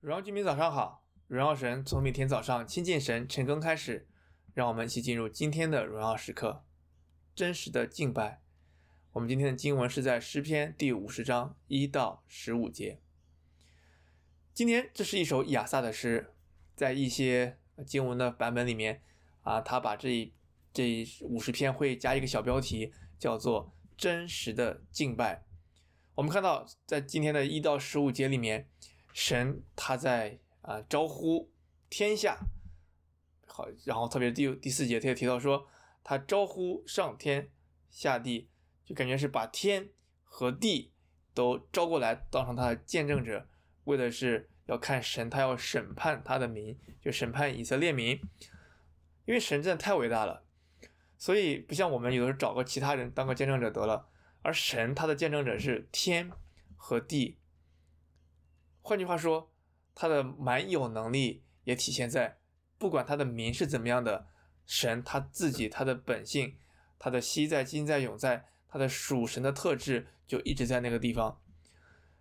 荣耀居民早上好，荣耀神从每天早上亲近神晨更开始，让我们一起进入今天的荣耀时刻，真实的敬拜。我们今天的经文是在诗篇第五十章一到十五节。今天这是一首亚萨的诗，在一些经文的版本里面啊，他把这这五十篇会加一个小标题，叫做“真实的敬拜”。我们看到在今天的一到十五节里面。神他在啊、招呼天下，好，然后特别第第四节他也提到说，他招呼上天下地，就感觉是把天和地都招过来，当成他的见证者，为的是要看神，他要审判他的民，就审判以色列民，因为神真的太伟大了，所以不像我们有的时候找个其他人当个见证者得了，而神他的见证者是天和地。换句话说，他的满有能力也体现在，不管他的民是怎么样的，神他自己他的本性，他的昔在、今在、永在，他的属神的特质就一直在那个地方。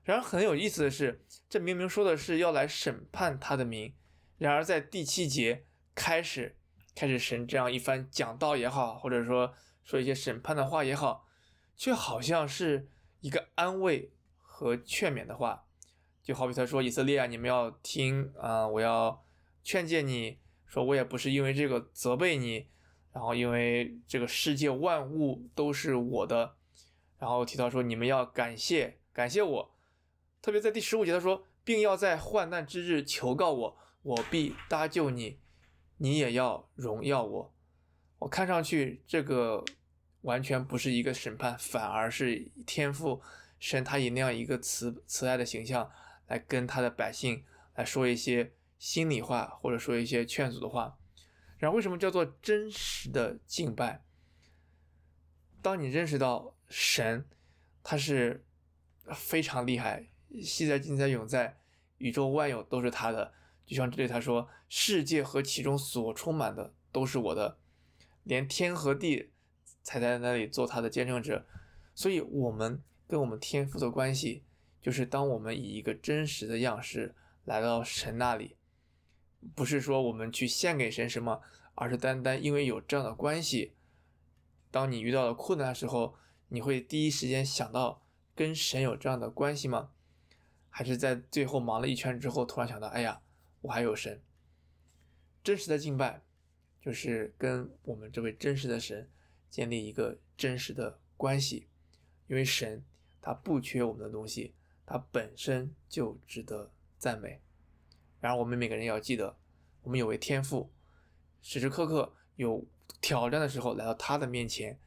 然而很有意思的是，这明明说的是要来审判他的民，然而在第七节开始，开始神这样一番讲道也好，或者说说一些审判的话也好，却好像是一个安慰和劝勉的话。就好比他说：“以色列啊，你们要听啊，我要劝诫你说，我也不是因为这个责备你，然后因为这个世界万物都是我的，然后提到说你们要感谢感谢我，特别在第十五节他说，并要在患难之日求告我，我必搭救你，你也要荣耀我。我看上去这个完全不是一个审判，反而是天父神他以那样一个慈慈爱的形象。”来跟他的百姓来说一些心里话，或者说一些劝阻的话。然后为什么叫做真实的敬拜？当你认识到神他是非常厉害，昔在、今在、永在，宇宙万有都是他的。就像这里他说：“世界和其中所充满的都是我的，连天和地才在那里做他的见证者。”所以，我们跟我们天父的关系。就是当我们以一个真实的样式来到神那里，不是说我们去献给神什么，而是单单因为有这样的关系。当你遇到了困难的时候，你会第一时间想到跟神有这样的关系吗？还是在最后忙了一圈之后，突然想到，哎呀，我还有神。真实的敬拜，就是跟我们这位真实的神建立一个真实的关系，因为神他不缺我们的东西。它本身就值得赞美。然而，我们每个人要记得，我们有位天父，时时刻刻有挑战的时候来到他的面前。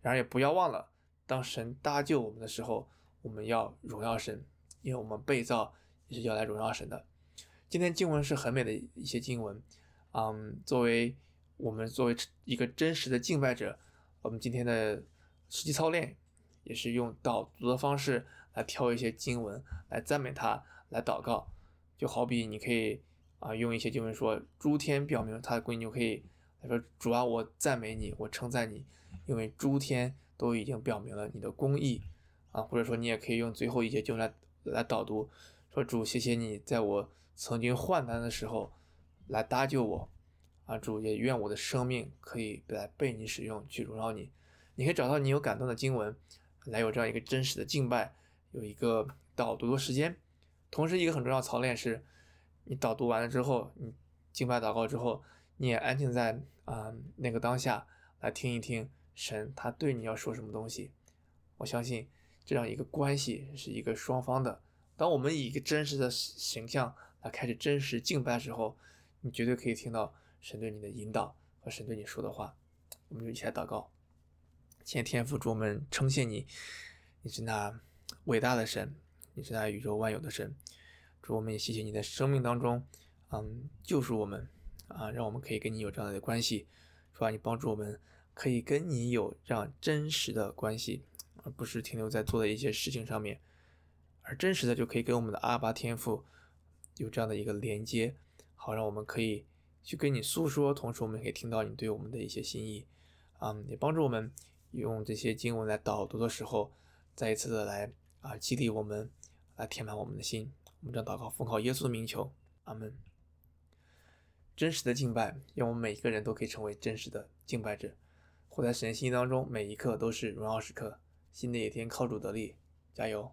然而，也不要忘了，当神搭救我们的时候，我们要荣耀神，因为我们被造也是要来荣耀神的。今天经文是很美的一些经文，嗯，作为我们作为一个真实的敬拜者，我们今天的实际操练。也是用导读的方式来挑一些经文来赞美他，来祷告，就好比你可以啊用一些经文说诸天表明他的公义，你就可以来说主啊，我赞美你，我称赞你，因为诸天都已经表明了你的公义啊，或者说你也可以用最后一些经文来来导读，说主谢谢你在我曾经患难的时候来搭救我。啊，主也愿我的生命可以来被你使用去荣耀你，你可以找到你有感动的经文。来有这样一个真实的敬拜，有一个导读的时间，同时一个很重要操练是，你导读完了之后，你敬拜祷告之后，你也安静在啊、那个当下来听一听神他对你要说什么东西。我相信这样一个关系是一个双方的。当我们以一个真实的形象来开始真实敬拜的时候，你绝对可以听到神对你的引导和神对你说的话。我们就一起来祷告。谢天父，主我们称谢你，你是那伟大的神，你是那宇宙万有的神。主我们也谢谢你在生命当中，嗯，救赎我们啊，让我们可以跟你有这样的关系，是吧？你帮助我们可以跟你有这样真实的关系，而不是停留在做的一些事情上面，而真实的就可以跟我们的阿巴天父有这样的一个连接，好让我们可以去跟你诉说，同时我们也可以听到你对我们的一些心意，嗯，也帮助我们。用这些经文来导读的时候，再一次的来啊激励我们，来填满我们的心。我们将祷告奉靠耶稣的名求，阿门。真实的敬拜，愿我们每一个人都可以成为真实的敬拜者，活在神心当中，每一刻都是荣耀时刻。新的一天靠主得力，加油！